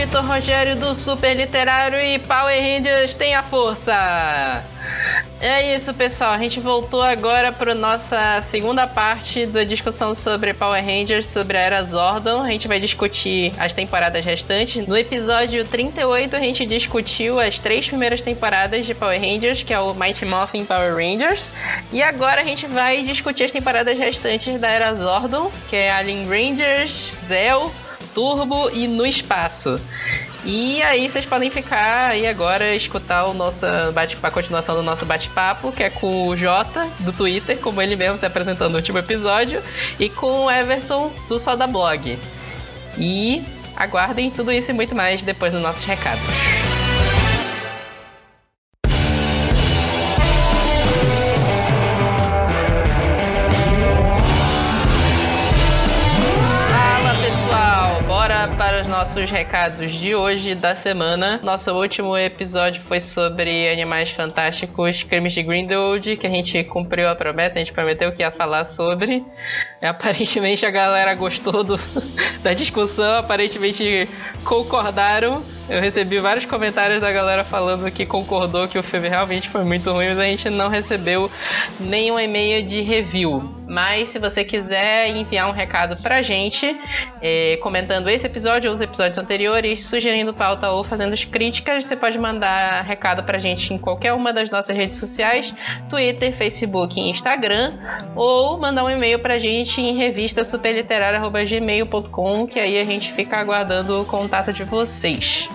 Vitor Rogério do Super Literário e Power Rangers tem a força. É isso, pessoal. A gente voltou agora para nossa segunda parte da discussão sobre Power Rangers, sobre a Era Zordon. A gente vai discutir as temporadas restantes. No episódio 38, a gente discutiu as três primeiras temporadas de Power Rangers, que é o Mighty Morphin Power Rangers. E agora a gente vai discutir as temporadas restantes da Era Zordon, que é Alien Rangers, Zell, Turbo e No Espaço. E aí vocês podem ficar aí agora escutar o nosso bate a continuação do nosso bate-papo, que é com o Jota do Twitter, como ele mesmo se apresentou no último episódio, e com o Everton do Soda Blog. E aguardem tudo isso e muito mais depois dos nossos recados. Para os nossos recados de hoje da semana. Nosso último episódio foi sobre Animais Fantásticos, Crimes de Grindelwald, que a gente cumpriu a promessa, a gente prometeu que ia falar sobre. Aparentemente a galera gostou do, da discussão, aparentemente concordaram. Eu recebi vários comentários da galera falando que concordou que o filme realmente foi muito ruim, mas a gente não recebeu nenhum e-mail de review. Mas se você quiser enviar um recado pra gente, é, comentando esse episódio ou os episódios anteriores, sugerindo pauta ou fazendo críticas, você pode mandar recado pra gente em qualquer uma das nossas redes sociais: Twitter, Facebook e Instagram, ou mandar um e-mail pra gente em revista superliterária.gmail.com, que aí a gente fica aguardando o contato de vocês.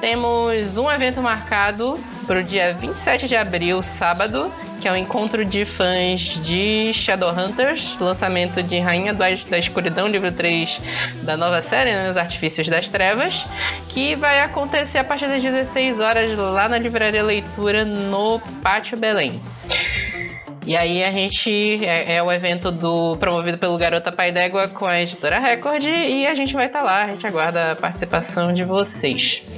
Temos um evento marcado para o dia 27 de abril, sábado, que é o um encontro de fãs de Shadowhunters, lançamento de Rainha da Escuridão, livro 3 da nova série, né, Os Artifícios das Trevas, que vai acontecer a partir das 16 horas lá na Livraria Leitura, no Pátio Belém. E aí a gente é, é, o evento do promovido pelo Garota Pai d'Égua com a editora Record e a gente vai estar tá lá, a gente aguarda a participação de vocês.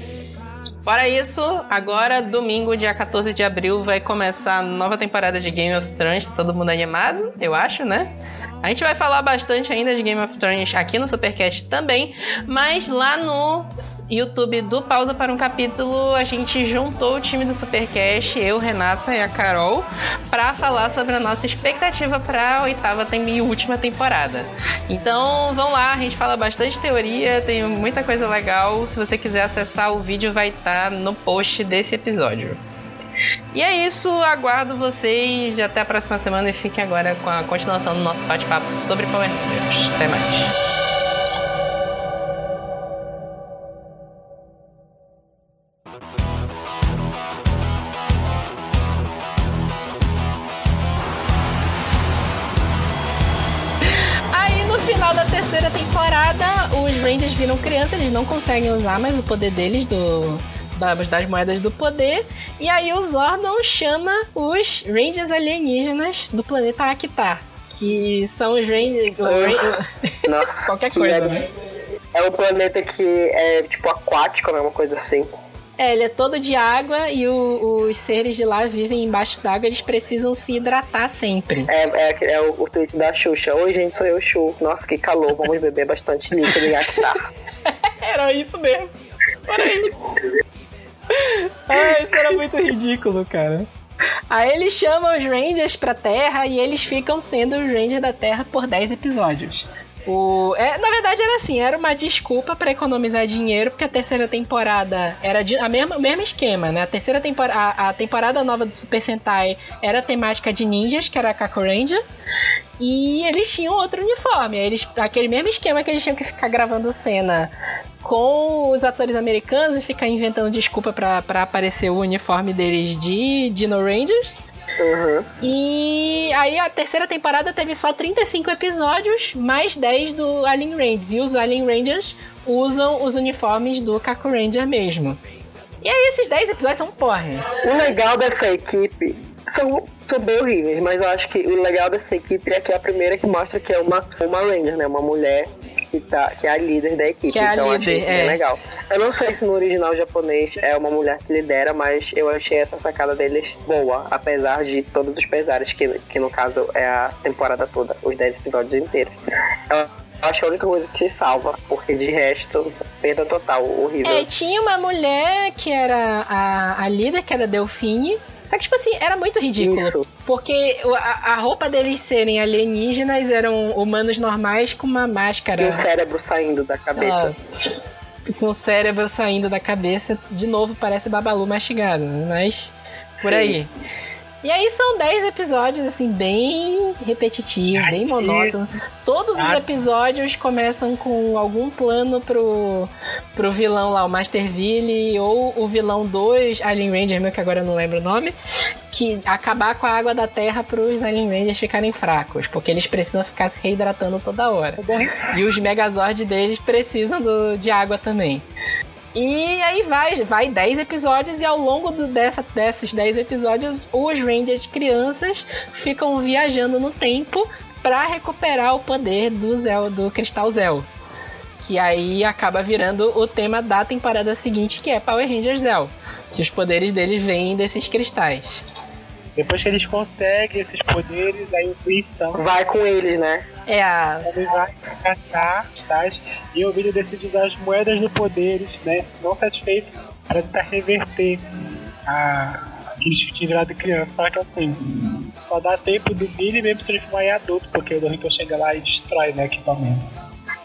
Fora isso, agora, domingo, dia 14 de abril, vai começar a nova temporada de Game of Thrones. Tá todo mundo animado, eu acho, né? A gente vai falar bastante ainda de Game of Thrones aqui no Supercast também, mas lá no YouTube do Pausa para um Capítulo, a gente juntou o time do Supercast, eu, Renata e a Carol, para falar sobre a nossa expectativa para a oitava e última temporada. Então, vão lá, a gente fala bastante teoria, tem muita coisa legal. Se você quiser acessar, o vídeo vai estar tá no post desse episódio. E é isso, aguardo vocês até a próxima semana e fiquem agora com a continuação do nosso bate-papo sobre Power Rangers. Até mais. Rangers viram criança, eles não conseguem usar mais o poder deles do. Das moedas do poder. E aí o Zordon chama os Rangers alienígenas do planeta Actar. Que são os Rangers. Nossa, qualquer coisa. É, né? é um planeta que é tipo aquático, né? Uma coisa assim. É, ele é todo de água e o, os seres de lá vivem embaixo d'água, eles precisam se hidratar sempre. É, é, é o, o, tweet da Xuxa. Oi, gente, sou eu, Xu. Nossa, que calor, vamos beber bastante líquido e actar. era isso mesmo. Era isso. Ai, isso era muito ridículo, cara. Aí eles chamam os Rangers pra Terra e eles ficam sendo os Rangers da Terra por 10 episódios. O, é, na verdade era assim, era uma desculpa para economizar dinheiro, porque a terceira temporada era de, a mesma, o mesmo esquema, né? A terceira temporada, a, temporada nova do Super Sentai era temática de ninjas, que era a Kaku Ranger, e eles tinham outro uniforme, eles, aquele mesmo esquema que eles tinham que ficar gravando cena com os atores americanos e ficar inventando desculpa para aparecer o uniforme deles de Dino Rangers. Uhum. E aí a terceira temporada teve só 35 episódios, mais 10 do Alien Rangers. E os Alien Rangers usam os uniformes do Kaku Ranger mesmo. E aí esses 10 episódios são porra. O legal dessa equipe são, são bem horríveis, mas eu acho que o legal dessa equipe é que é a primeira que mostra que é uma, uma Ranger, né? Uma mulher que, tá, que é a líder da equipe. É então líder, achei isso é. bem legal. Eu não sei se no original japonês é uma mulher que lidera, mas eu achei essa sacada deles boa, apesar de todos os pesares, que, que no caso é a temporada toda, os 10 episódios inteiros. Eu acho que é a única coisa que se salva, porque de resto, perda total, horrível. É, tinha uma mulher que era a, a líder, que era Delfine. Só que, tipo assim, era muito ridículo. Isso. Porque a, a roupa deles serem alienígenas eram humanos normais com uma máscara. E o cérebro saindo da cabeça. Ah, com o cérebro saindo da cabeça, de novo parece Babalu mastigado, mas por Sim. aí. E aí são 10 episódios, assim, bem repetitivos, bem monótonos. Todos os Ah. episódios começam com algum plano pro, pro vilão lá, o Masterville, ou o vilão 2, Alien Ranger, meu que agora eu não lembro o nome, que acabar com a água da terra pros Alien Rangers ficarem fracos, porque eles precisam ficar se reidratando toda hora. E os Megazord deles precisam do- de água também. E aí vai, vai 10 episódios e ao longo do- dessa, desses 10 episódios, os Rangers crianças ficam viajando no tempo para recuperar o poder do Zel, do Cristal Zel. Que aí acaba virando o tema da temporada seguinte, que é Power Rangers Zel. Que os poderes deles vêm desses cristais. Depois que eles conseguem esses poderes, aí o Vai com eles, né? É a. ele vai caçar tais, e o vídeo decide usar as moedas do poderes, né? Não satisfeito, para tentar reverter a aqueles que tinham virado criança. Só que assim, só dá tempo do Billy mesmo se transformar em adulto, porque o Dorito chega lá e destrói né, equipamento.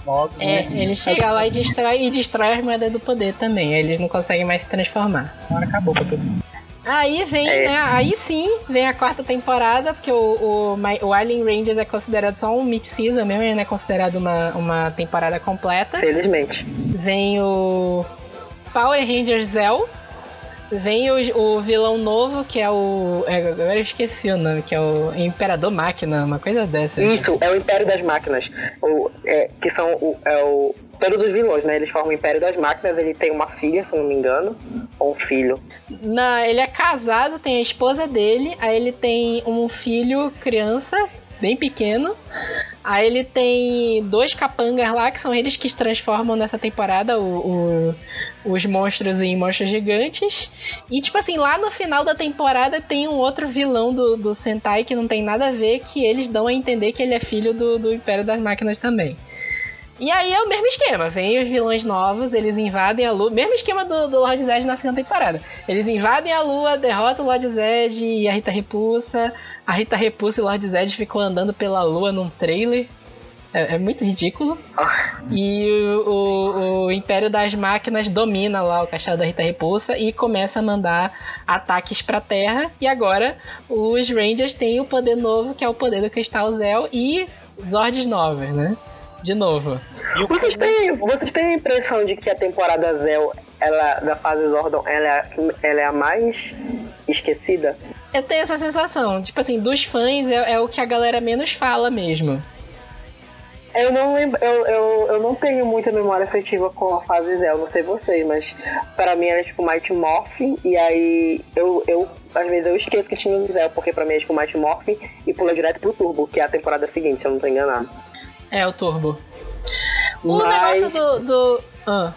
Logo, É, né? ele chega lá e destrói, e destrói as moedas do poder também. aí Eles não conseguem mais se transformar. Agora acabou pra todo mundo. Aí vem, É. né? Aí sim, vem a quarta temporada, porque o, o, o Alien Rangers é considerado só um mid-season mesmo, ele não é considerado uma, uma temporada completa. Felizmente. Vem o Power Rangers Zell. Vem o, o vilão novo, que é o. é, agora eu esqueci o nome, que é o Imperador Máquina, uma coisa dessa. Isso, é o Império das Máquinas. O, é, que são o, é o, todos os vilões, né? Eles formam o Império das Máquinas. Ele tem uma filha, se não me engano. Ou um filho. Na, ele é casado, tem a esposa dele, aí ele tem um filho, criança, bem pequeno. Aí ele tem dois capangas lá, que são eles que se transformam nessa temporada o- o- os monstros em monstros gigantes. E, tipo assim, lá no final da temporada tem um outro vilão do, do Sentai que não tem nada a ver, que eles dão a entender que ele é filho do, do Império das Máquinas também. E aí é o mesmo esquema, vem os vilões novos, eles invadem a lua, mesmo esquema do, do Lord Zed na segunda temporada. Eles invadem a lua, derrotam o Lord Zed e a Rita Repulsa. A Rita Repulsa e o Lord Zed ficam andando pela lua num trailer. É, é muito ridículo. E o, o- o Império das Máquinas domina lá o castelo da Rita Repulsa e começa a mandar ataques pra Terra. E agora os Rangers têm o poder novo, que é o poder do Cristal Zel e Zords novas, né? De novo. Vocês têm, vocês têm a impressão de que a temporada Zell, ela, da fase Zordon, ela, é- ela é a mais esquecida? Eu tenho essa sensação, tipo assim, dos fãs é, é o que a galera menos fala mesmo. Eu não lembro, eu, eu, eu não tenho muita memória afetiva com a fase Zell, não sei vocês, mas para mim era tipo Mighty Morphin, e aí eu, eu às vezes eu esqueço que tinha o Zell, porque pra mim é tipo Mighty Morphin e pula direto pro Turbo, que é a temporada seguinte, se eu não tô enganado. É o Turbo. O Mas- negócio do. do... Ah.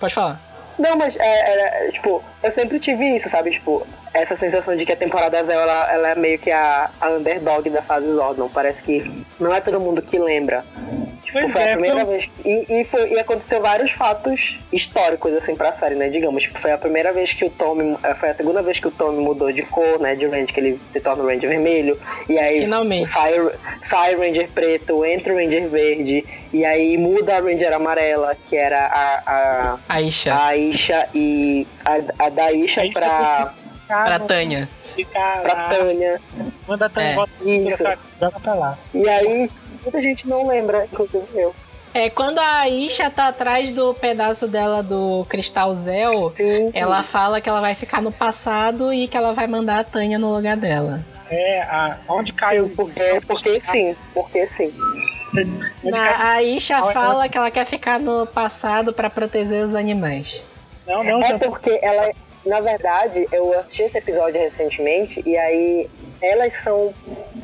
Pode falar. Não, mas é, era, tipo, eu sempre tive isso, sabe? Tipo, essa sensação de que a temporada Zell ela, ela é meio que a, a underdog da fase Zordon. Parece que não é todo mundo que lembra. Pois foi é, a primeira um- vez que. E, e, foi, e aconteceu vários fatos históricos, assim, pra série, né? Digamos, tipo, foi a primeira vez que o Tommy. eh, Foi a segunda vez que o Tommy mudou de cor, né? De Ranger, que ele se torna o Ranger vermelho. E aí Finalmente. sai, sai o Ranger preto, entra o Ranger verde. E aí muda a Ranger amarela, que era a- a Aisha. a Aisha e a, a da Aisha Aisha pra, Pra Tânia. Ficar pra Tânia. manda a Tânia É. volta Isso. joga pra lá. E aí, muita gente não lembra, inclusive eu. É, quando a Aisha tá atrás do pedaço dela do Cristal Zel, Sim. ela fala que ela vai ficar no passado e que ela vai mandar a Tânia no lugar dela. É, a, onde caiu Sim, porque, porque sim, porque sim. Na, a Aisha Ela- fala que ela quer ficar no passado pra proteger os animais. Não, não, É porque ela, na verdade, eu assisti esse episódio recentemente e aí elas são,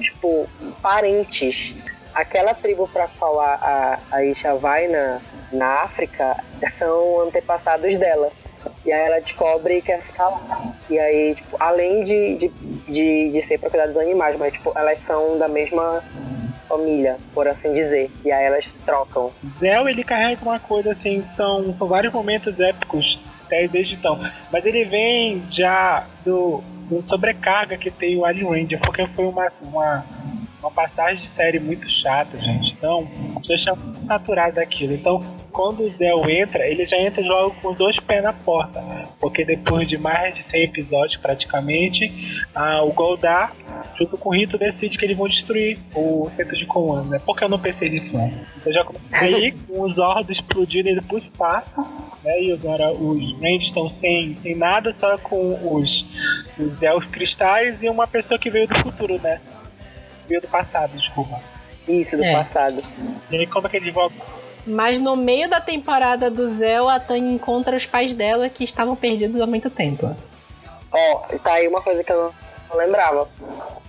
tipo, parentes. Aquela tribo pra qual a, a, a Isha vai na, na África são antepassados dela. E aí ela descobre e quer ficar lá. E aí, tipo, além de, de, de, de ser propriedade dos animais, mas tipo, elas são da mesma família, por assim dizer. E aí elas trocam. Zell, ele carrega uma coisa assim, são, são vários momentos épicos desde então. Mas ele vem já do, do sobrecarga que tem o Alien Ranger, porque foi uma, uma, uma passagem de série muito chata, gente. Então, você está saturado daquilo. Então, quando o Zell entra, ele já entra logo com os dois pés na porta. Porque depois de mais de 100 episódios, praticamente, ah, o Goldar, junto com o Rito, decide que eles vão destruir o centro de comando. Né? Por que eu não pensei nisso antes? Então já comecei com os Zordos explodindo indo pro espaço, né? E agora os Rangers estão sem, sem nada, só com os, os elfos cristais e uma pessoa que veio do futuro, né? Veio do passado, desculpa. Isso, do É. passado. E aí como é que eles vão Mas no meio da temporada do Zell, a Tânia encontra os pais dela que estavam perdidos há muito tempo. Ó, tá aí uma coisa que eu não lembrava.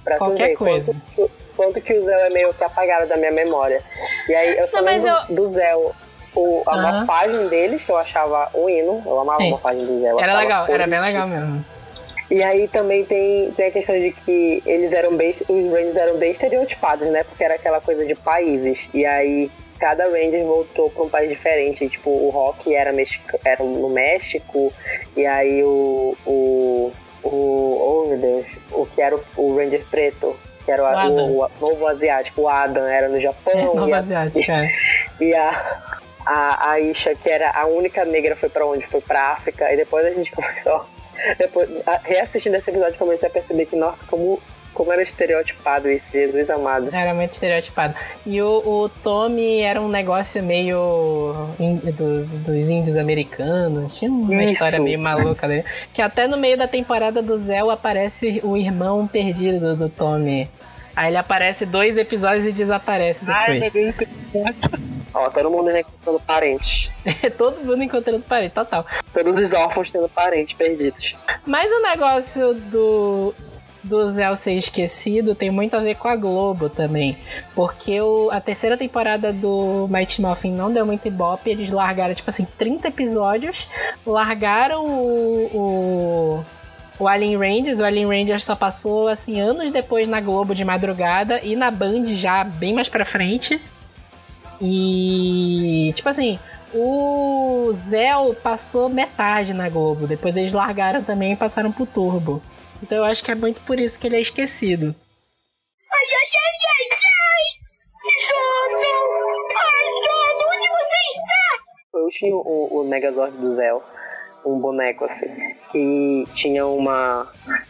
Pra tu Qualquer ver coisa. Quanto, que- quanto que o Zé é meio que apagado da minha memória. E aí eu só Não, lembro do Zé, o, a Aham. morfagem deles, que eu achava um hino. Eu amava Sim. a morfagem do Zé. eu Era legal, era bem legal mesmo. E aí também tem, tem a questão de que eles eram bem. Os Rangers eram bem estereotipados, né? Porque era aquela coisa de países. E aí cada Ranger voltou pra um país diferente. Tipo, o Rock era, mexica, era no México. E aí o. o. o. Oh meu Deus. O que era o, o Ranger preto. Que era o, O o, novo asiático, o Adam, era no Japão. Nova e a- Asiática. é. e a, a, a Isha, que era a única negra, foi pra onde? Foi pra África. E depois a gente começou. Depois, a- reassistindo esse episódio, comecei a perceber que, nossa, como, como era estereotipado isso, Jesus amado. Era muito estereotipado. E o, o Tommy era um negócio meio in- do- dos índios americanos. Tinha uma Isso. história meio maluca dele. Que até no meio da temporada do Zell aparece o irmão perdido do Tommy. Aí ele aparece dois episódios e desaparece Ai, depois. meu Deus, Ó, todo mundo encontrando parentes. Todo mundo encontrando parede, total. Todos os órfãos tendo parentes perdidos. Mas o negócio do, do Zell ser esquecido tem muito a ver com a Globo também. Porque o, a terceira temporada do Mighty Morphin não deu muito ibope. Eles largaram, tipo assim, 30 episódios. Largaram o, o, o Alien Rangers. O Alien Rangers só passou, assim, anos depois na Globo de madrugada. E na Band já bem mais pra frente. E, tipo assim, o Zell passou metade na Globo. Depois eles largaram também e passaram pro Turbo. Então eu acho que é muito por isso que ele é esquecido. Eu tinha o, o Megazord do Zell, um boneco assim, que tinha uma,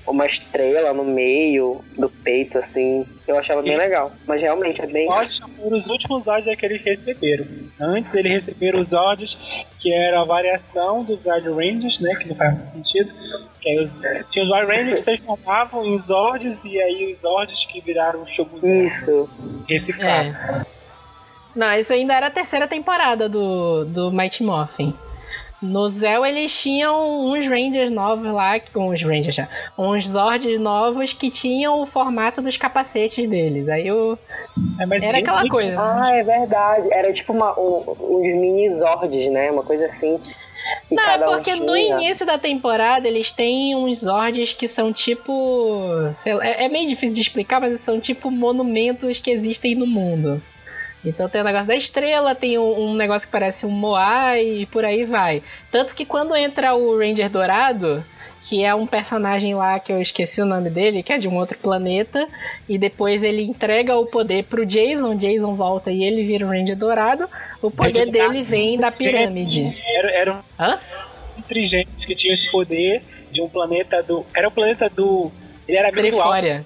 uma estrela no meio do peito, assim. Eu achava bem Isso. legal. Mas realmente é bem. Foram os últimos Zords que eles receberam. Antes eles receberam os Zords, que era a variação dos Zord Rangers, né? Que não faz muito sentido. Que aí os, tinha os Zord Rangers que se transformavam em Zords, e aí os Zords que viraram Shogun Isso. reciclados. É. Não, isso ainda era a terceira temporada do, do Mighty Morphin. No Zell eles tinham uns Rangers novos lá, uns Rangers já, uns Zords novos que tinham o formato dos capacetes deles. Aí o, É, era aquela coisa. Ah, é verdade. Era tipo uma, um, uns mini Zords, né? Uma coisa assim. E Não, é cada um porque no início da temporada eles têm uns Zords que são tipo. sei lá, é, é meio difícil de explicar, mas são tipo monumentos que existem no mundo. Então tem o negócio da estrela, tem um, um negócio que parece um Moai e por aí vai. Tanto que quando entra o Ranger Dourado, que é um personagem lá que eu esqueci o nome dele, que é de um outro planeta, e depois ele entrega o poder pro Jason, Jason volta e ele vira o Ranger Dourado, o poder Ele tá- dele vem da pirâmide. Era, era um Hã? inteligente que tinha esse poder de um planeta do. Era o planeta do. Ele era do Alpha.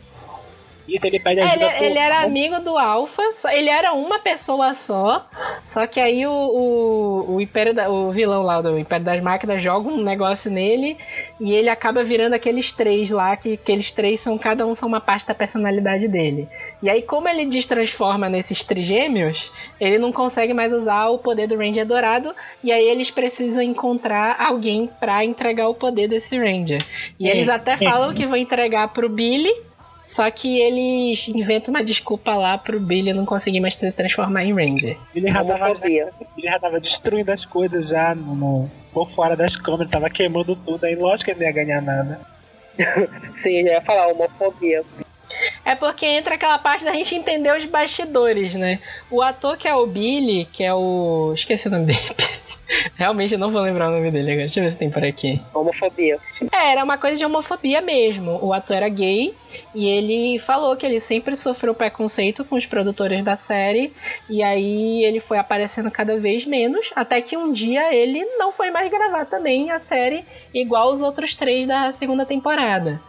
Isso ele pede É, ajuda ele, era amigo do Alpha, só- ele era uma pessoa só, só que aí o, o, o, Império da- o vilão lá do Império das Máquinas joga um negócio nele e ele acaba virando aqueles três lá, que aqueles três são, cada um são uma parte da personalidade dele. E aí, como ele destransforma nesses trigêmeos, ele não consegue mais usar o poder do Ranger Dourado, e aí eles precisam encontrar alguém pra entregar o poder desse Ranger. E É, eles até é. falam que vão entregar pro Billy, só que eles inventam uma desculpa lá pro Billy não conseguir mais se transformar em Ranger. Ele já, tava, Homofobia. ele já tava destruindo as coisas já no, no- por fora das câmeras, tava queimando tudo, aí lógico que ele não ia ganhar nada. Sim, já ia falar homofobia. É porque entra aquela parte da gente entender os bastidores, né? O ator que é o Billy, que é o. Esqueci o nome dele. Realmente eu não vou lembrar o nome dele agora. Deixa eu ver se tem por aqui. Homofobia. É, era uma coisa de homofobia mesmo. O ator era gay e ele falou que ele sempre sofreu preconceito com os produtores da série. E aí ele foi aparecendo cada vez menos. Até que um dia ele não foi mais gravar também a série igual os outros três da segunda temporada.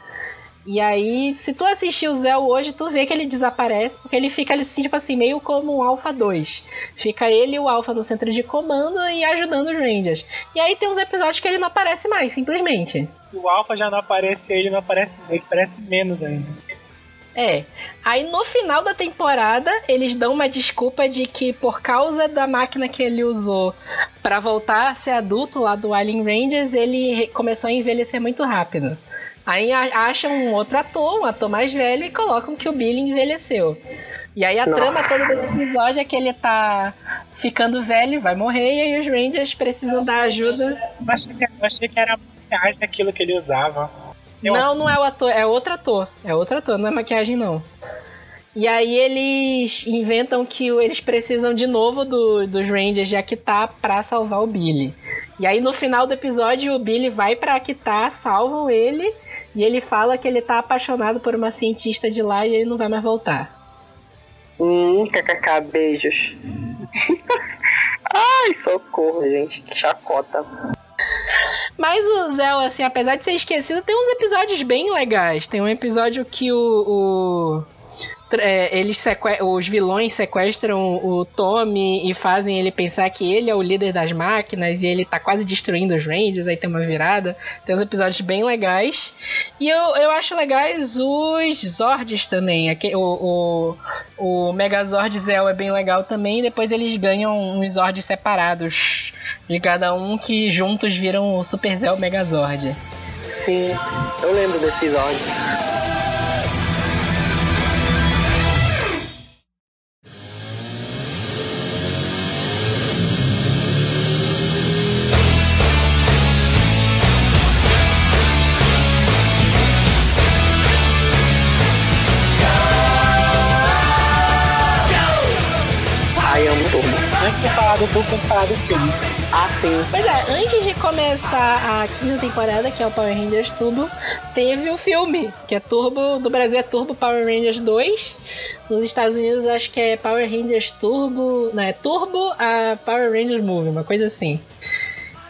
E aí, se tu assistir o Zell hoje, tu vê que ele desaparece, porque ele fica assim, tipo assim, meio como um Alpha 2. Fica ele e o Alpha no centro de comando e ajudando os Rangers. E aí tem uns episódios que ele não aparece mais, simplesmente. O Alpha já não aparece, ele não aparece, ele aparece menos ainda. É. Aí no final da temporada, eles dão uma desculpa de que por causa da máquina que ele usou para voltar a ser adulto lá do Alien Rangers, ele começou a envelhecer muito rápido. Aí acham um outro ator, um ator mais velho, e colocam que o Billy envelheceu. E aí a Nossa. trama toda desse episódio é que ele tá ficando velho, vai morrer, e aí os Rangers precisam dar ajuda. Eu achei que, eu achei que era mais aquilo que ele usava. Eu- Não, não é o ator, é outro ator. É outro ator, não é maquiagem não. E aí eles inventam que eles precisam de novo do- dos Rangers de Akitar pra salvar o Billy. E aí no final do episódio o Billy vai pra Akitar, salvam ele, e ele fala que ele tá apaixonado por uma cientista de lá e ele não vai mais voltar. Hum, kkk, beijos. Ai, socorro, gente. Que chacota. Mas o Zell, assim, apesar de ser esquecido, tem uns episódios bem legais. Tem um episódio que o. o- é, eles os vilões sequestram o Tommy e fazem ele pensar que ele é o líder das máquinas e ele tá quase destruindo os Rangers, aí tem uma virada. Tem uns episódios bem legais. E eu, eu acho legais os Zords também. Aque- O, o, o Megazord Zell é bem legal também. Depois eles ganham uns Zords separados de cada um que juntos viram o Super Zell Megazord. Sim, eu lembro desse episódio. Duplo, falar do filme. Ah, sim. Pois é, antes de começar a quinta temporada, que é o Power Rangers Turbo, teve o filme, que é Turbo, do Brasil é Turbo Power Rangers 2. Nos Estados Unidos acho que é Power Rangers Turbo, não, é Turbo a Power Rangers Movie, uma coisa assim.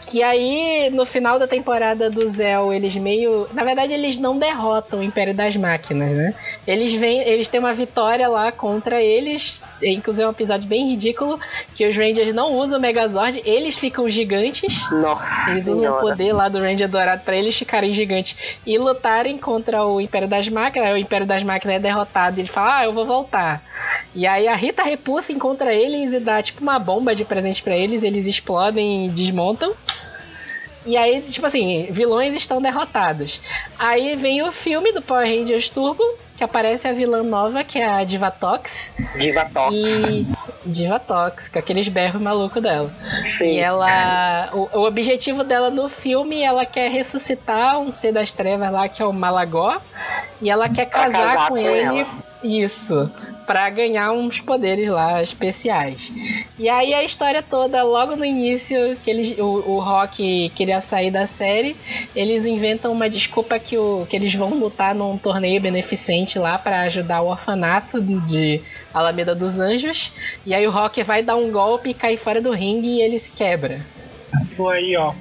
Que aí, no final da temporada do Zell, eles meio. Na verdade, eles não derrotam o Império das Máquinas, né? Eles vêm. Eles têm uma vitória lá contra eles. Inclusive é um episódio bem ridículo. Que os Rangers não usam o Megazord, eles ficam gigantes. Nossa Eles usam o senhora. poder lá do Ranger Dourado pra eles ficarem gigantes e lutarem contra o Império das Máquinas. O Império das Máquinas é derrotado e ele fala: Ah, eu vou voltar. E aí a Rita Repulsa encontra eles e dá tipo uma bomba de presente pra eles. Eles explodem e desmontam. E aí, tipo assim, vilões estão derrotados. Aí vem o filme do Power Rangers Turbo, que aparece a vilã nova, que é a Divatox. Diva Tox. E. Divatox, com aqueles berros malucos dela. Sim. E ela. O, o objetivo dela no filme, ela quer ressuscitar um ser das trevas lá, que é o Malagó. E ela quer casar, casar com, com ele. ela. Isso. Pra ganhar uns poderes lá especiais. E aí a história toda, logo no início, que eles, o, o Rock queria sair da série, eles inventam uma desculpa que, o, que eles vão lutar num torneio beneficente lá pra ajudar o orfanato de Alameda dos Anjos. E aí o Rock vai dar um golpe e cai fora do ringue e ele se quebra. Então aí, ó.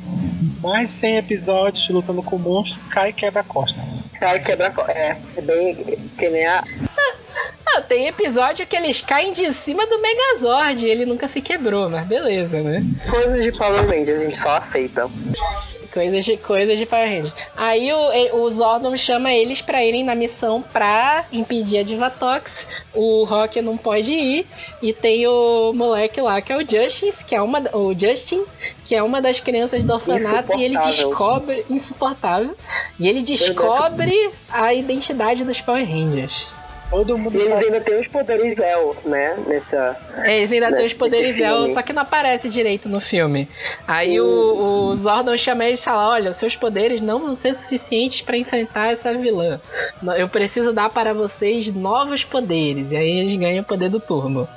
Mais 100 episódios lutando com o monstro, cai e quebra a costa. Cara, quebra. É, é bem. Que nem a. Ah, tem episódio que eles caem de cima do Megazord e ele nunca se quebrou, mas beleza, né? Coisas de Power Rangers, a gente só aceita. Coisas de, coisas de Power Rangers. Aí o, o Zordon chama eles pra irem na missão pra impedir a Divatox. O Rock não pode ir. E tem o moleque lá, que é o Justice, que é uma, o Justin, que é uma das crianças do orfanato. E ele descobre. Insuportável. E ele descobre a identidade dos Power Rangers. Todo mundo E eles sabe. ainda têm os poderes El, né? Nessa. Eles ainda têm os poderes El, só que não aparece direito no filme. Aí o, o Zordon chama eles e fala: Olha, os seus poderes não vão ser suficientes pra enfrentar essa vilã. Eu preciso dar para vocês novos poderes. E aí eles ganham o poder do turbo.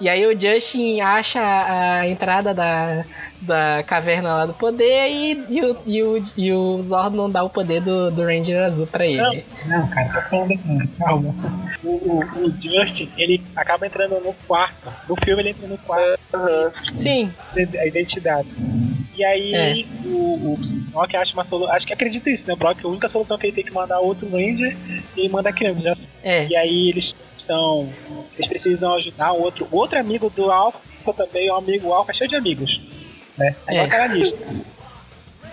E aí o Justin acha a entrada da, da caverna lá do poder e, e, o, e, o, e o Zordon dá o poder do, do Ranger azul pra ele. Não, não, cara, tô falando aqui, calma. O, o, o Justin, ele acaba entrando no quarto. No filme ele entra no quarto, Aham. Sim, a identidade. E aí É. o, o Brock acha uma solução. Acho que acredita isso, né? O Brock, a única solução é que ele tem que mandar outro Ranger e ele manda a criança. Já é. E aí eles estão. Eles precisam ajudar o outro. Outro amigo do Alpha também, o amigo Alpha, cheio de amigos. Né? É É. igual aquela lista.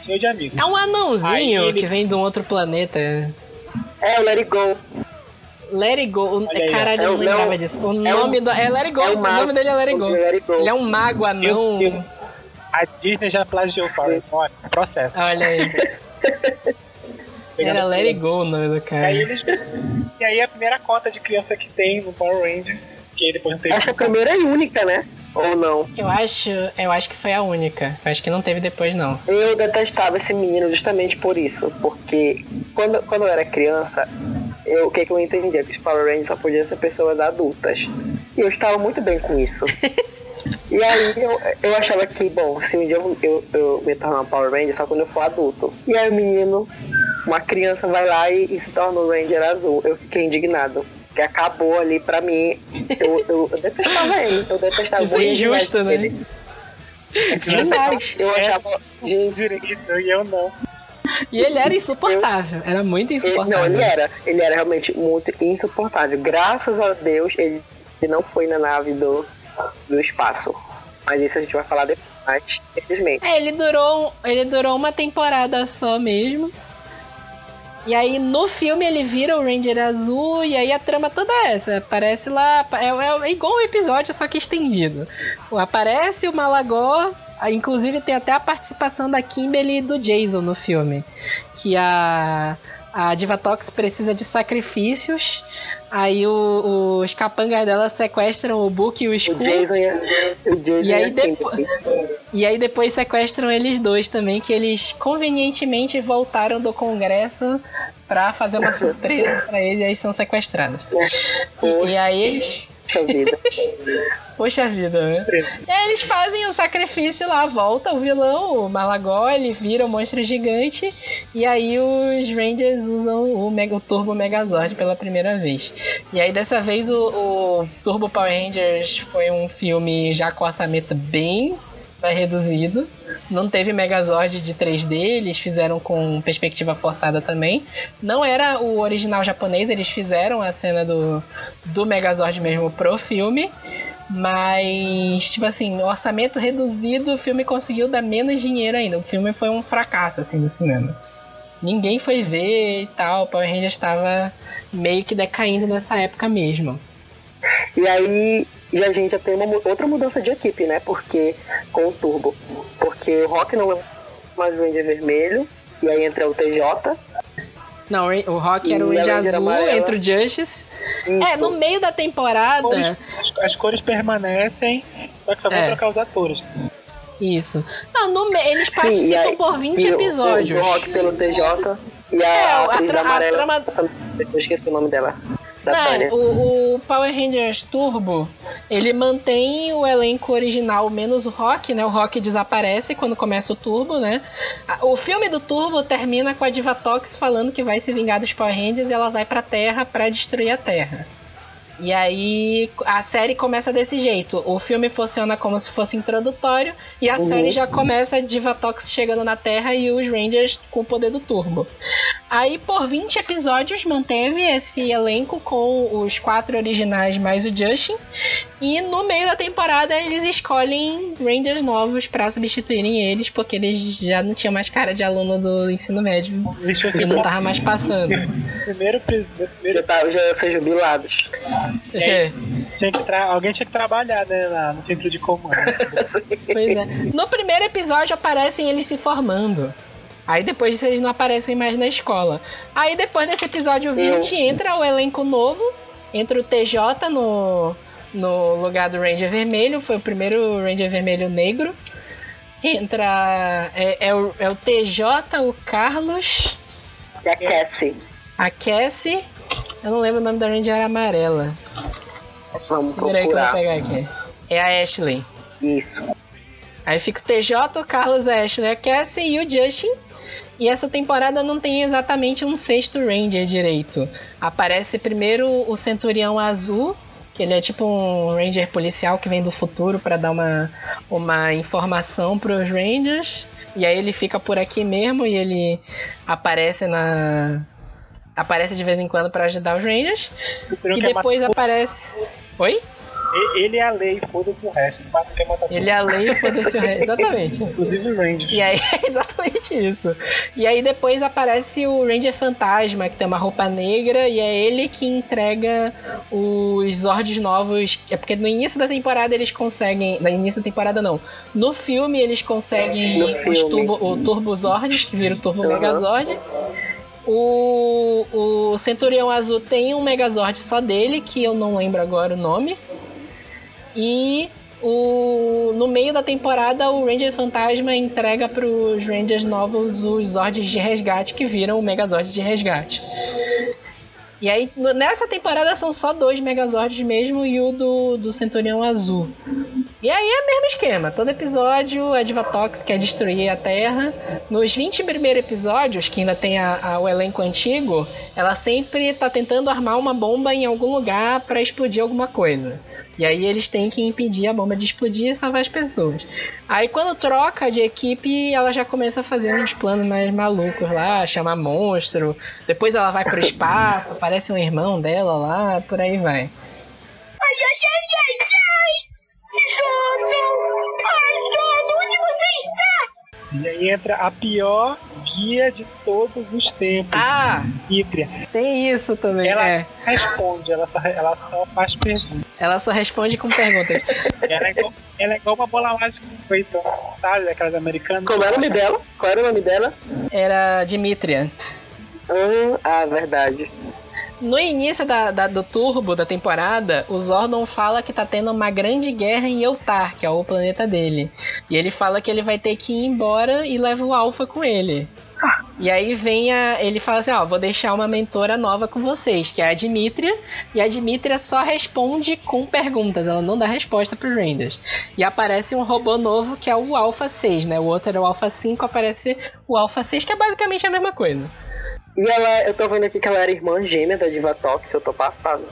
Cheio de amigos. É um anãozinho ele- que vem de um outro planeta. É, o Let It Go. Let It Go. Aí, Caralho, ó. eu É não lembrava é o- disso. O é nome o- do. É Let It Go. é o o mago. nome dele é Let It Go. Let It Go. Ele é um mago anão. Eu- eu- A Disney já plagiou, fala. Olha, processo. Olha aí. Era Let It. Go o nome do E aí cara. eles. E aí a primeira cota de criança que tem no Power Ranger, que depois não teve. Acho que a primeira e única, né? Ou não? Eu acho, eu acho que foi a única. Eu acho que não teve depois, não. Eu detestava esse menino justamente por isso. Porque quando, quando eu era criança, eu, o que, que eu entendia? Que os Power Rangers só podiam ser pessoas adultas. E eu estava muito bem com isso. E aí eu, eu achava que, bom, se um dia eu, eu, eu me tornar um Power Ranger só quando eu for adulto. E aí o menino, uma criança vai lá e, e se torna um Ranger azul. Eu fiquei indignado. Que acabou ali pra mim. Eu, eu, eu detestava ele. Eu detestava Isso é injusto, né? ele. Demais. Eu achava. Gente. direito e eu não. E ele era insuportável. Era muito Ele, insuportável. não, ele era. Ele era realmente muito insuportável. Graças a Deus, ele, ele não foi na nave do, do espaço. Mas isso a gente vai falar depois, infelizmente. É, ele durou, ele durou uma temporada só mesmo. E aí no filme ele vira o Ranger azul e aí a trama toda é essa. Aparece lá, é, é igual um episódio, só que estendido. Aparece o Malagó, inclusive tem até a participação da Kimberly e do Jason no filme. Que a, a Divatox precisa de sacrifícios. Aí o- os capangas dela sequestram o Book e o. Jason e aí depois- E aí depois sequestram eles dois também, que eles convenientemente voltaram do congresso pra fazer uma surpresa pra eles e aí são sequestrados. E, e aí eles. Poxa vida. Poxa vida, né? Aí eles fazem o sacrifício lá, volta o vilão, o Malagó, ele vira o monstro gigante. E aí os Rangers usam o, Mega, o Turbo Megazord pela primeira vez. E aí dessa vez o, o Turbo Power Rangers foi um filme já com orçamento bem reduzido. Não teve Megazord de 3D, eles fizeram com perspectiva forçada também. Não era o original japonês, eles fizeram a cena do, do Megazord mesmo pro filme. Mas, tipo assim, orçamento reduzido, o filme conseguiu dar menos dinheiro ainda. O filme foi um fracasso, assim, no cinema. Ninguém foi ver e tal. O Power Rangers estava meio que decaindo nessa época mesmo. E aí e a gente já tem uma outra mudança de equipe, né? Porque com o Turbo. Porque o Rock não é mais o Ranger vermelho. E aí entra o TJ. Não, o Rock era o Ranger azul, amarela. entra o Justice. É, Isso. no meio da temporada. As, as cores permanecem, só que só vão É. trocar os atores. Isso. Não, no me... eles Sim, participam e aí- por 20 e o- episódios. O, Rock pelo TJ. E a, É, a tra- a amarela. trama- Eu esqueci o nome dela. Tânia. o, o Power Rangers Turbo, ele mantém o elenco original, menos o Rock, né? O Rock desaparece quando começa o Turbo, né? O filme do Turbo termina com a Divatox falando que vai se vingar dos Power Rangers e ela vai pra Terra pra destruir a Terra. E aí a série começa desse jeito. O filme funciona como se fosse introdutório e a Uhum. série já começa a Divatox chegando na Terra e os Rangers com o poder do Turbo. Aí por 20 episódios manteve esse elenco com os quatro originais mais o Justin. E no meio da temporada eles escolhem Rangers novos pra substituírem eles, porque eles já não tinham mais cara de aluno do ensino médio e não tava mais passando. Primeiro, primeiro Já, tá, já ser jubilados. É. tinha que tra- alguém tinha que trabalhar né, lá no centro de comando. Pois é. No primeiro episódio aparecem eles se formando. Aí depois eles não aparecem mais na escola. Aí depois desse episódio 20 entra o elenco novo. Entra o TJ no, no lugar do Ranger Vermelho, foi o primeiro Ranger Vermelho negro. Entra. É, é, o, é o TJ, o Carlos. E a Cassie. A Cassie. Eu não lembro o nome da Ranger amarela. Vamos Peraí que eu vou procurar. pegar aqui. É a Ashley. Isso. Aí fica o TJ, o Carlos, a Ashley, a Cassie e o Justin. E essa temporada não tem exatamente um sexto Ranger direito. Aparece primeiro o Centurião Azul, que ele é tipo um Ranger policial que vem do futuro para dar uma, uma informação pros Rangers. E aí ele fica por aqui mesmo e ele aparece na. Aparece de vez em quando para ajudar os Rangers. E quer depois aparece. Oi? Ele é a lei, foda-se o resto. Mata- matar Ele é a lei, foda-se o resto. Exatamente. inclusive os Rangers. E aí, é exatamente isso. E aí depois aparece o Ranger Fantasma, que tem uma roupa negra, e é ele que entrega os Zords novos. É porque no início da temporada eles conseguem. No início da temporada não. No filme eles conseguem os filme. turbo, o Turbo Zords, que vira o Turbo Uhum. Megazord. O, o Centurião Azul tem um Megazord só dele, que eu não lembro agora o nome. E o, no meio da temporada, o Ranger Fantasma entrega para os Rangers novos os Zords de resgate, que viram o Megazord de resgate. E aí, nessa temporada são só dois Megazords mesmo e o do, do Centurião Azul. E aí é o mesmo esquema. Todo episódio a Divatox quer destruir a Terra. Nos 20 primeiros episódios, que ainda tem a- a- o elenco antigo, ela sempre tá tentando armar uma bomba em algum lugar para explodir alguma coisa. E aí eles têm que impedir a bomba de explodir e salvar as pessoas. Aí quando troca de equipe, ela já começa a fazer uns planos mais malucos lá, chamar monstro. Depois ela vai pro espaço, aparece um irmão dela lá, por aí vai. E aí entra a pior guia de todos os tempos. Ah, Itria. tem isso também. Ela É, responde, ela só, ela só faz perguntas. ela só responde com perguntas. Ela é igual, ela é igual uma bola mágica feita, sabe? Aquelas americanas. Como era o nome dela? Qual era o nome dela? Era Dimitria. Hum, ah, verdade. No início da, da- do turbo da temporada, o Zordon fala que tá tendo uma grande guerra em Eutar, que é o planeta dele. E ele fala que ele vai ter que ir embora e leva o Alpha com ele. E aí vem a. Ele fala assim: Ó, vou deixar uma mentora nova com vocês, que é a Dimitria. E a Dimitria só responde com perguntas, ela não dá resposta pros Rangers. E aparece um robô novo que é o Alpha 6, né? O outro era o Alpha 5, aparece o Alpha 6, que é basicamente a mesma coisa. E ela, eu tô vendo aqui que ela era irmã gêmea da Divatox, eu tô passado.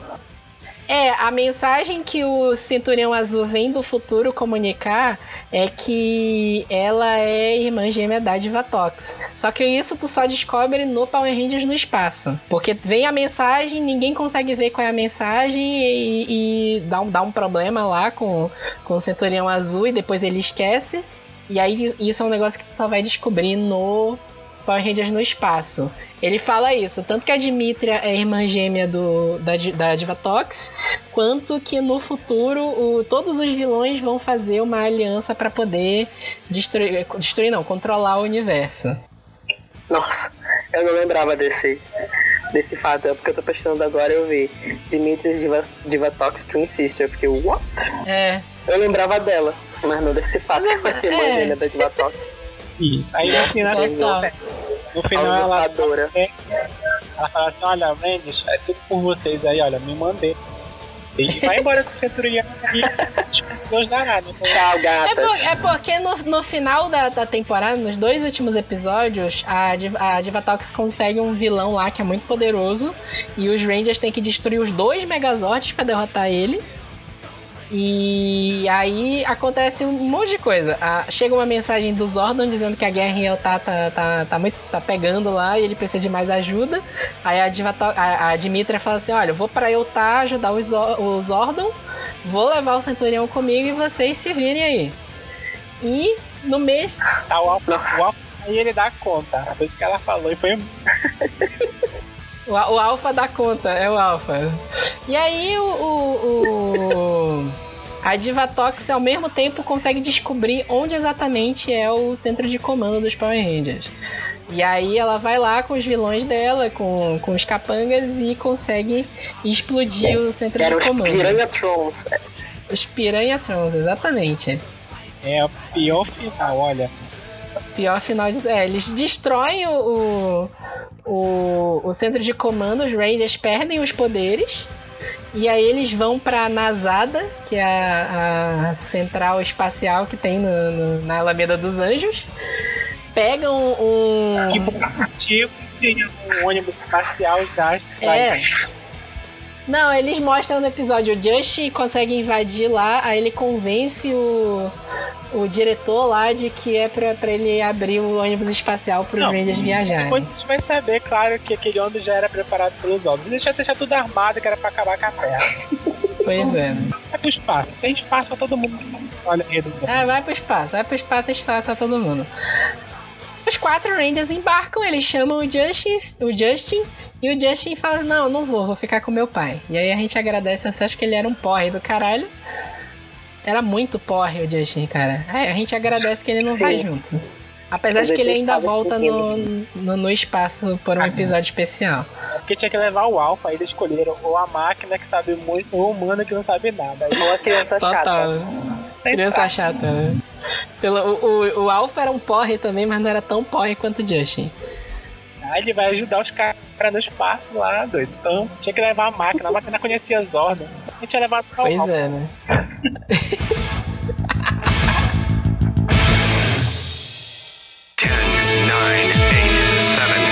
É, a mensagem que o Cinturão Azul vem do futuro comunicar é que ela é irmã gêmea da Divatox. Só que isso tu só descobre no Power Rangers no espaço. Porque vem a mensagem, ninguém consegue ver qual é a mensagem e, e dá, um, dá um problema lá com, com o Centurião Azul e depois ele esquece. E aí isso é um negócio que tu só vai descobrir no Power Rangers no espaço. Ele fala isso, tanto que a Dimitria é irmã gêmea do, da, da Divatox, quanto que no futuro o- todos os vilões vão fazer uma aliança para poder destruir, destruir não, controlar o universo. Nossa, eu não lembrava desse, desse fato, é porque eu tô prestando agora eu vi. Dimitri Diva, Divatox Twin Sister, eu fiquei, what? É, Eu lembrava dela, mas não desse fato que ela é É. gêmea da Divatox. Isso. Aí no final, Total. no A final ela, ela fala assim, olha, Rangers, é tudo por vocês aí, olha, me mandei. E vai embora com o Centurião e os dois danados. Tchau, É, gatas. por- é porque no, no final da, da temporada, nos dois últimos episódios, a, a Divatox consegue um vilão lá que é muito poderoso. E os Rangers têm que destruir os dois Megazords pra derrotar ele. E aí acontece um monte de coisa. Ah, chega uma mensagem do Zordon dizendo que a guerra em Eltar tá, tá, tá, muito, tá pegando lá e ele precisa de mais ajuda. Aí a, Divato- a, a Dimitra fala assim: Olha, eu vou pra Eltar ajudar o, Zor- o Zordon, vou levar o Centurião comigo e vocês se virem aí. E no mês. Tá, o Alpha, o Alpha ele dá conta. Foi isso que ela falou e foi O, o Alpha dá conta, é o Alpha. E aí o. o, o- a Divatox ao mesmo tempo consegue descobrir onde exatamente é o centro de comando dos Power Rangers. E aí ela vai lá com os vilões dela, com, com os capangas e consegue explodir o centro Era de os comando. Piranha Trons. Os Piranha Trons, exatamente. É o pior final, olha. Pior final de. É, eles destroem o, o, o, centro de comando, os Rangers perdem os poderes. E aí eles vão pra Nazada, que é a, a central espacial que tem no- no- na Alameda dos Anjos. Pegam um. Tipo, tinha um ônibus espacial já. É. Não, eles mostram no episódio o Just consegue invadir lá, aí ele convence o, o diretor lá de que é pra, pra ele abrir o ônibus espacial pros Não, Rangers viajarem. Depois a gente vai saber, claro, que aquele ônibus já era preparado pelos homens. Eles já deixaram tudo armado, que era pra acabar com a Terra. Pois é. Vai pro espaço. Tem espaço pra todo mundo. Olha, redundante. Ah, vai pro espaço, vai pro espaço e estraça todo mundo. Os quatro Rangers embarcam, eles chamam o Justin, o Justin e o Justin fala: Não, não vou, vou ficar com meu pai. E aí a gente agradece, acha que ele era um porre do caralho. Era muito porre o Justin, cara. É, a gente agradece que ele não Sim. vai junto. Apesar Eu de que ele ainda volta no, no, no espaço por um episódio especial. É Porque tinha que levar o Alpha, aí eles escolheram ou a máquina que sabe muito ou o humano que não sabe nada. Aí Uma criança Total. chata. Criança chata, né? Pelo, o, o, o Alpha era um porre também, mas não era tão porre quanto o Justin. Aí ele vai ajudar os caras no espaço lá, doido. Então tinha que levar a máquina. A máquina conhecia Zorda. A gente ia levar pra Pois é, né? 10, 9, 8, 7,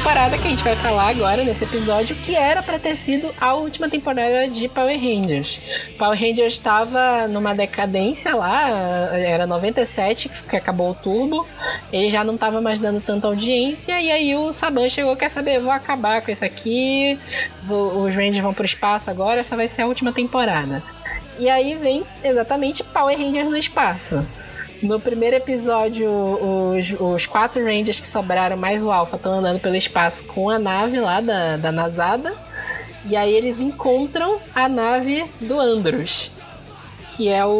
temporada que a gente vai falar agora nesse episódio, que era pra ter sido a última temporada de Power Rangers. Power Rangers estava numa decadência lá, era 97 que acabou o turbo, ele já não tava mais dando tanta audiência, e aí o Saban chegou, quer saber, vou acabar com isso aqui, vou- os Rangers vão pro espaço agora, essa vai ser a última temporada. E aí vem exatamente Power Rangers no espaço. No primeiro episódio, os, os quatro Rangers que sobraram, mais o Alpha, estão andando pelo espaço com a nave lá da, da Nazada. E aí eles encontram a nave do Andros, que é o,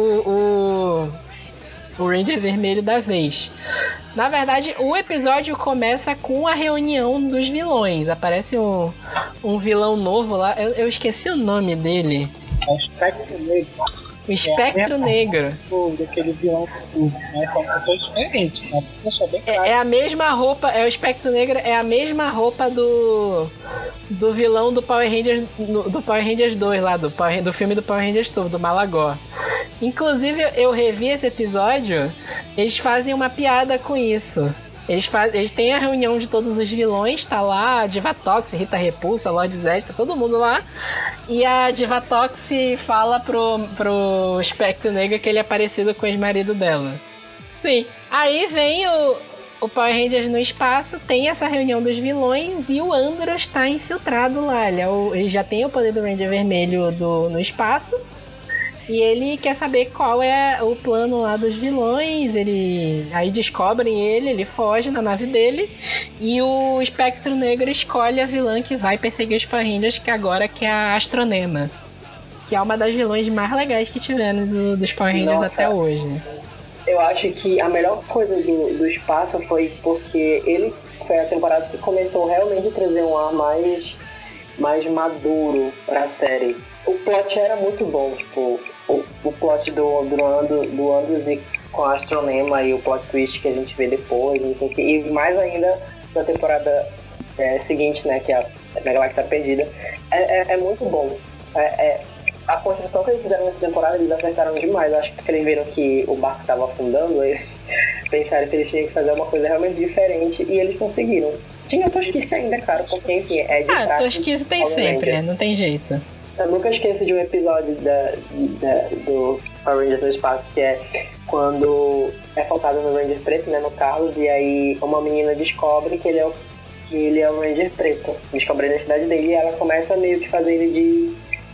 o, o Ranger vermelho da vez. Na verdade, o episódio começa com a reunião dos vilões. Aparece um, um vilão novo lá, eu, eu esqueci o nome dele. É o espectro negro O Espectro É, Negro. do- daquele vilão do mas são pessoas diferentes, né? Bem. É, é a mesma roupa, é o espectro negro, é a mesma roupa do do vilão do Power Rangers do Power Rangers 2 lá do Power- do filme do Power Rangers todo, do Malagó. Inclusive eu revi esse episódio, eles fazem uma piada com isso. Eles, faz, eles têm a reunião de todos os vilões, tá lá Divatox, Rita Repulsa, Lord Zed, tá todo mundo lá. E a Divatox fala pro, pro Espectro Negro que ele é parecido com o ex-marido dela. Sim. Aí vem o, o Power Rangers no espaço, tem essa reunião dos vilões e o Andros está infiltrado lá. Ele, é o- ele já tem o poder do Ranger Vermelho do, no espaço. E ele quer saber qual é o plano lá dos vilões. Ele aí descobrem ele, ele foge na nave dele e o Espectro Negro escolhe a vilã que vai perseguir os Rangers, que agora que é a Astronema, que é uma das vilões mais legais que tivemos do- dos Nossa. até hoje. Eu acho que a melhor coisa do, do espaço foi porque ele foi a temporada que começou realmente a trazer um ar mais, mais maduro pra série. O plot era muito bom, tipo, o, o plot do, do, Ando, do Andros e com a Astronema e o plot twist que a gente vê depois, não sei o que, e mais ainda na temporada é, seguinte, né, que é a, a Galáxia Perdida, é, é, é muito bom. É, é- a construção que eles fizeram nessa temporada, eles acertaram demais. Eu acho que eles viram que o barco estava afundando, eles pensaram que eles tinham que fazer uma coisa realmente diferente e eles conseguiram. Tinha tosquice ainda, claro, porque enfim, é de Ah, tosquice tem obviamente. sempre, né? Não tem jeito. Eu nunca esqueço de um episódio da, da- do Power Rangers no Espaço, que é quando é focado no Ranger Preto, né, no Carlos, e aí uma menina descobre que ele é o, que ele é o Ranger Preto. Descobre a identidade dele e ela começa meio que fazer ele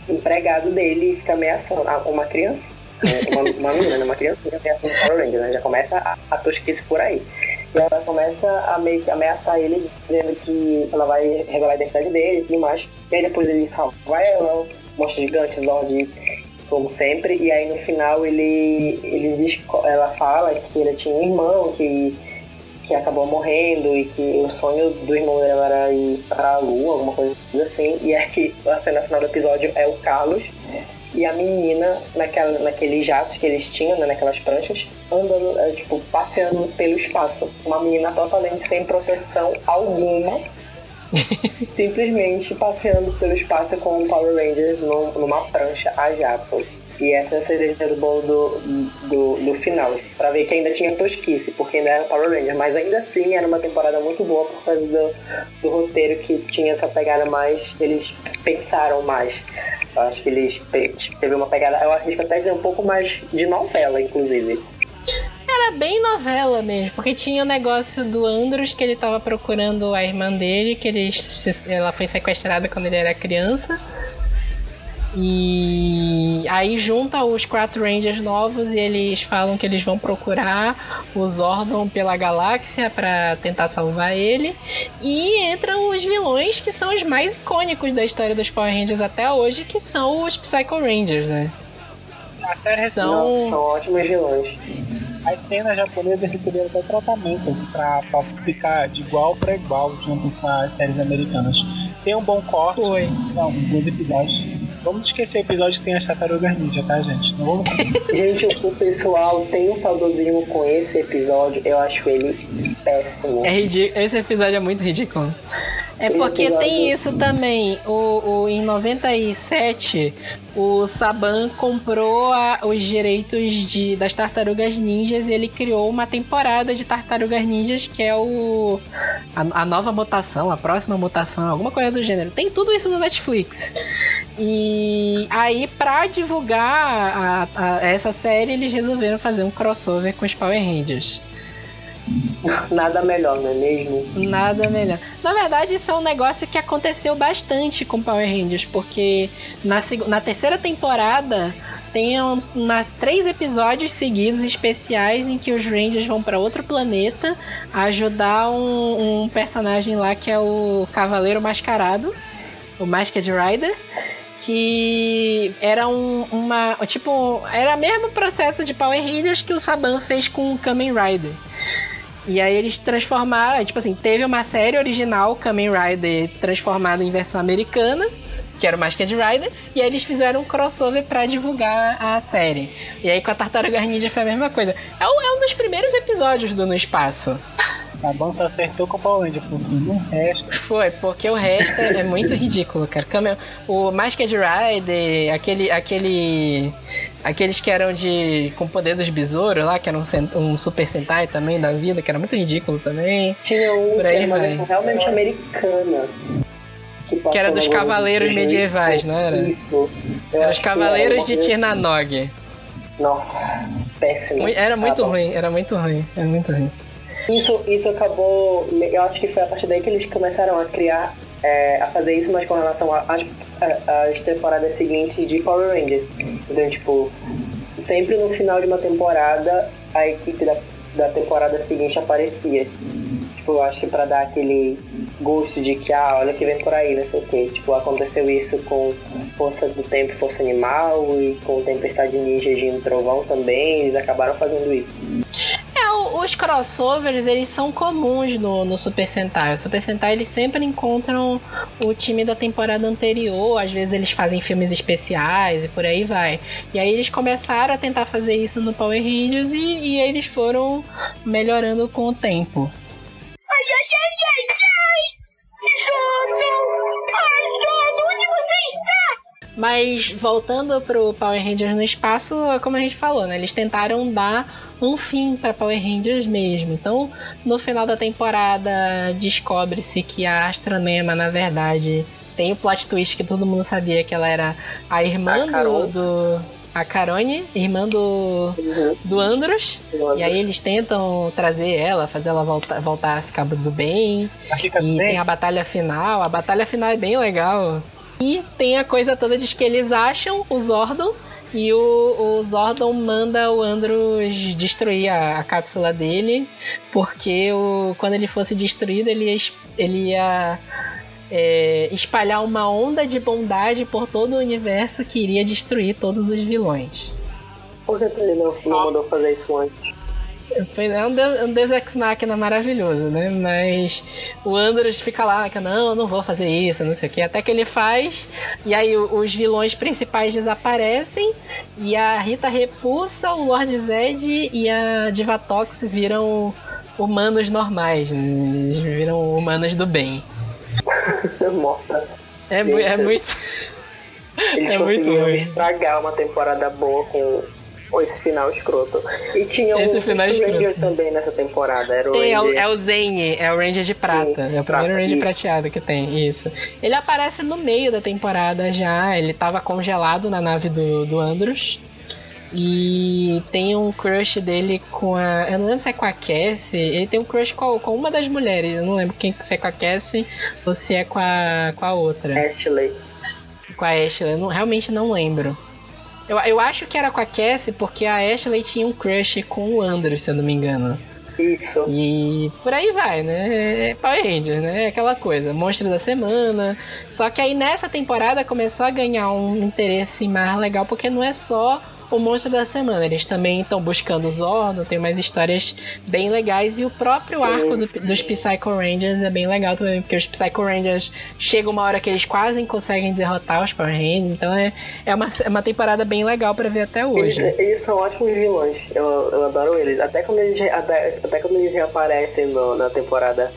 de empregado dele e fica ameaçando ah, uma criança. né, Uma, uma menina, né, uma criança fica ameaçando o Power Ranger, né? Já começa a, a tosquice por aí. E ela começa a meio que ameaçar ele, dizendo que ela vai revelar a identidade dele e tudo mais. E aí depois ele salva ela, mostra gigante, Zord, como sempre. E aí no final ele, ele diz, ela fala que ele tinha um irmão que, que acabou morrendo e que o sonho do irmão dela era ir pra lua, alguma coisa assim. E aí a cena final do episódio é o Carlos e a menina naquela, naqueles jatos que eles tinham, né, naquelas pranchas, andando, é, tipo, passeando pelo espaço. Uma menina totalmente sem proteção alguma, simplesmente passeando pelo espaço com o Power Rangers num- numa prancha a jato. E essa é a cereja do bolo do, do, do final. Pra ver que ainda tinha tosquice, porque ainda era Power Rangers. Mas ainda assim era uma temporada muito boa por causa do, do roteiro que tinha essa pegada mais. Eles pensaram mais. Eu acho que eles teve uma pegada. Eu arrisco até dizer um pouco mais de novela, inclusive. Era bem novela mesmo, porque tinha o negócio do Andros que ele tava procurando a irmã dele, que ele, ela foi sequestrada quando ele era criança. E aí junta os quatro Rangers novos e eles falam que eles vão procurar o Zordon pela galáxia pra tentar salvar ele. E entram os vilões que são os mais icônicos da história dos Power Rangers até hoje, que são os Psycho Rangers, né? A série São- Não, são ótimos vilões. As cenas japonesas receberam até tratamento pra, pra ficar de igual pra igual junto com as séries americanas. Tem um bom corte, Foi. não, dois episódios. Vamos esquecer o episódio que tem as tartarugas ninja, tá, gente? Não vamos. Gente, o pessoal tem um saudosismo com esse episódio. Eu acho ele péssimo. É ridículo. Esse episódio é muito ridículo. É porque tem isso também. O, o- em 97, o Saban comprou a- os direitos de, das tartarugas ninjas e ele criou uma temporada de tartarugas ninjas que é o. A, a nova mutação, a próxima mutação, alguma coisa do gênero. Tem tudo isso no Netflix. E aí, pra divulgar a- a- essa série, eles resolveram fazer um crossover com os Power Rangers. Nada melhor, não é mesmo? Nada melhor. Na verdade, isso é um negócio que aconteceu bastante com Power Rangers, porque na, na terceira temporada tem um- umas três episódios seguidos especiais em que os Rangers vão para outro planeta ajudar um, um personagem lá que é o Cavaleiro Mascarado, o Masked Rider. Que era um, uma. Tipo, era o mesmo processo de Power Rangers que o Saban fez com o Kamen Rider. E aí eles transformaram, tipo assim, teve uma série original, Kamen Rider, transformada em versão americana, que era o Masked Rider, e aí eles fizeram um crossover pra divulgar a série. E aí com a Tartaruga Ninja foi a mesma coisa. É um, é um dos primeiros episódios do No Espaço. A Bança acertou com o porque no resto. Foi, porque o resto é, muito ridículo, cara. O Masked Rider, aquele, aquele, aqueles que eram de com poder dos besouros lá, que era um, um Super Sentai também da vida, que era muito ridículo também. Tinha um Por que aí era uma versão realmente americana. Que, Que era dos Cavaleiros. Medievais, não era? Isso. Eu Era os Cavaleiros uma de Tirnanog. Nossa, péssimo. Era muito ruim, era muito ruim, era muito ruim. Isso, isso acabou. Eu acho que foi a partir daí que eles começaram a criar, é, a fazer isso, mas com relação às temporadas seguintes de Power Rangers. Então, tipo, sempre no final de uma temporada, a equipe da, da temporada seguinte aparecia. Tipo, eu acho que pra dar aquele gosto de que, ah, olha que vem por aí, não sei o quê. Tipo, aconteceu isso com Força do Tempo Força Animal e com Tempestade Ninja de Trovão também, eles acabaram fazendo isso. Os crossovers, eles são comuns no, no Super Sentai. O Super Sentai, eles sempre encontram o time da temporada anterior, às vezes eles fazem filmes especiais e por aí vai. E aí eles começaram a tentar fazer isso no Power Rangers e, e eles foram melhorando com o tempo. Mas voltando pro Power Rangers no espaço, é como a gente falou, né? Eles tentaram dar um fim para Power Rangers mesmo. Então, no final da temporada, descobre-se que a Astronema, na verdade, tem o plot twist que todo mundo sabia que ela era a irmã A do, do. A Carone, irmã do, do Andros. E aí eles tentam trazer ela, fazer ela voltar, voltar a ficar do bem. E bem. tem a batalha final. A batalha final é bem legal. E tem a coisa toda de que eles acham o Zordon E o, o Zordon manda o Andros destruir a, a cápsula dele, porque o, quando ele fosse destruído, ele ia, ele ia é, espalhar uma onda de bondade por todo o universo que iria destruir todos os vilões. Por que ele não, não mandou fazer isso antes? É um um Deus Ex Machina maravilhoso, né? Mas o Andros fica lá, que não, eu não vou fazer isso, não sei o que. Até que ele faz, e aí os vilões principais desaparecem, e a Rita repulsa, o Lord Zed e a Divatox viram humanos normais, né? eles viram humanos do bem. Morta. É, é muito. Eles É muito conseguiram ruim. estragar uma temporada boa com, com esse final escroto. E tinha um Esse final. Ranger também nessa temporada. Era o Tem, é, o, Ranger- é o Zane, é o Ranger de prata. Sim, é o primeiro prata, Ranger isso. prateado que tem, isso. Ele aparece no meio da temporada já, ele tava congelado na nave do, do Andros. E tem um crush dele com a. Eu não lembro se é com a Cassie. Ele tem um crush com, com uma das mulheres. Eu não lembro quem, se é com a Cassie ou se é com a, com a outra. Ashley. Com a Ashley. Eu não- realmente não lembro. Eu, eu acho que era com a Cassie porque a Ashley tinha um crush com o Andros, se eu não me engano. Isso. E por aí vai, né? É Power Rangers, né? É aquela coisa, monstro da semana. Só que aí nessa temporada começou a ganhar um interesse mais legal, porque não é só o monstro da semana, eles também estão buscando o Zordon, tem umas histórias bem legais e o próprio Sim, arco do- dos. Psycho Rangers é bem legal também, porque os Psycho Rangers chega uma hora que eles quase conseguem derrotar os Power Rangers, então é, é, uma, é uma temporada bem legal pra ver até Eles, hoje. eles são ótimos vilões. Eu, eu adoro eles. Até quando eles, até, até quando eles reaparecem no- na temporada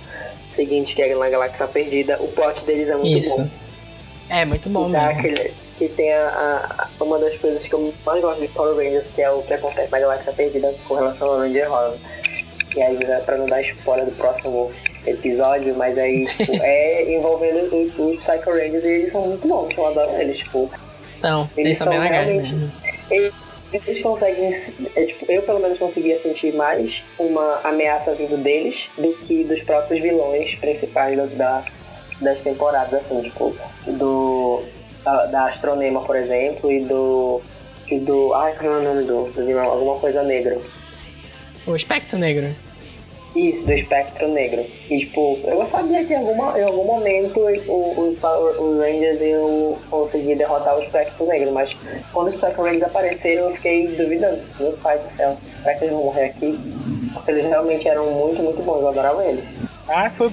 seguinte, que é na Galáxia Perdida, o plot deles é muito Isso. bom. É muito bom que, dá mesmo. aquele, que tem a, a- uma das coisas que eu mais gosto de Power Rangers, que é o que acontece na Galáxia Perdida com relação ao Ranger Rosa. E aí, pra não dar spoiler do próximo episódio, mas aí, tipo, é envolvendo os, os Psycho Rangers e eles são muito bons, eu adoro eles, tipo, Então, eles, Eles são bem legais. realmente- mesmo. eles conseguem, é, tipo, eu pelo menos conseguia sentir mais uma ameaça vindo deles do que dos próprios vilões principais da- das temporadas, assim, tipo, do da, da Astronema, por exemplo, e do e do, ai, qual é o nome do, do vilão? Alguma coisa negro. O Espectro Negro. Isso, do espectro negro. E tipo, eu sabia que em, alguma, em algum momento o- os Rangers iam conseguir derrotar o espectro negro, mas quando os Spectrum Rangers apareceram eu fiquei duvidando. Meu pai do céu, será que eles vão morrer aqui? Porque eles realmente eram muito, muito bons, eu adorava eles. Ah, foi,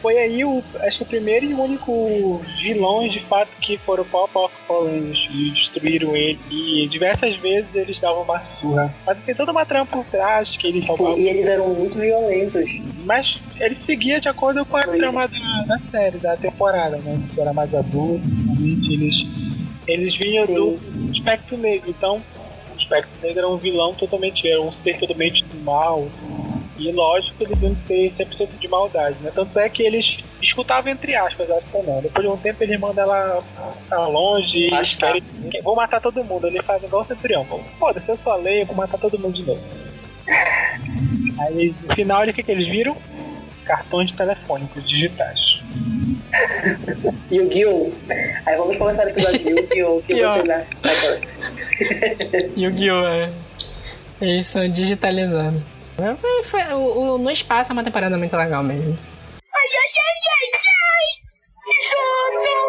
foi aí o, acho que o primeiro e único vilões de fato que foram pau a pau com o e destruíram ele. E diversas vezes eles davam uma surra. Mas tem toda uma trampa por trás que eles Tipo, roubavam. e eles eram muito violentos. Mas ele seguia de acordo com a trama da, da série, da temporada, né? Que era mais adulto, realmente eles, eles vinham Sim. do espectro negro, então o espectro negro era um vilão totalmente, era um ser totalmente do mal. E lógico que eles iam ter 100% de maldade, né? Tanto é que eles escutavam entre aspas a Astonão. Depois de um tempo eles mandam ela pra longe e tá. querem, vou matar todo mundo. Ele faz igual o Centurião. Foda-se, eu sou a lei, eu vou matar todo mundo de novo. Aí no final, o que, que eles viram? Cartões telefônicos digitais. Yu-Gi-Oh! Aí vamos começar o episódio de Yu-Gi-Oh! O que Yu-Gi-Oh! vocês acham? Yu-Gi-Oh! é. Eles são digitalizados. Foi- foi- o, o- no espaço é uma temporada muito legal mesmo. Ai, ai, ai, ai, ai! Jordan!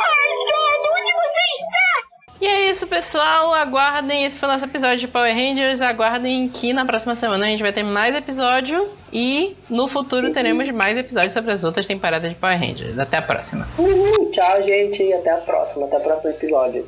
Ai, Jordan, onde você está? E é isso, pessoal. Aguardem. Esse foi o nosso episódio de Power Rangers. Aguardem que na próxima semana a gente vai ter mais episódio. E no futuro teremos mais episódios sobre as outras temporadas de Power Rangers. Até a próxima. Uhul, tchau, gente, e até a próxima. Até o próximo episódio.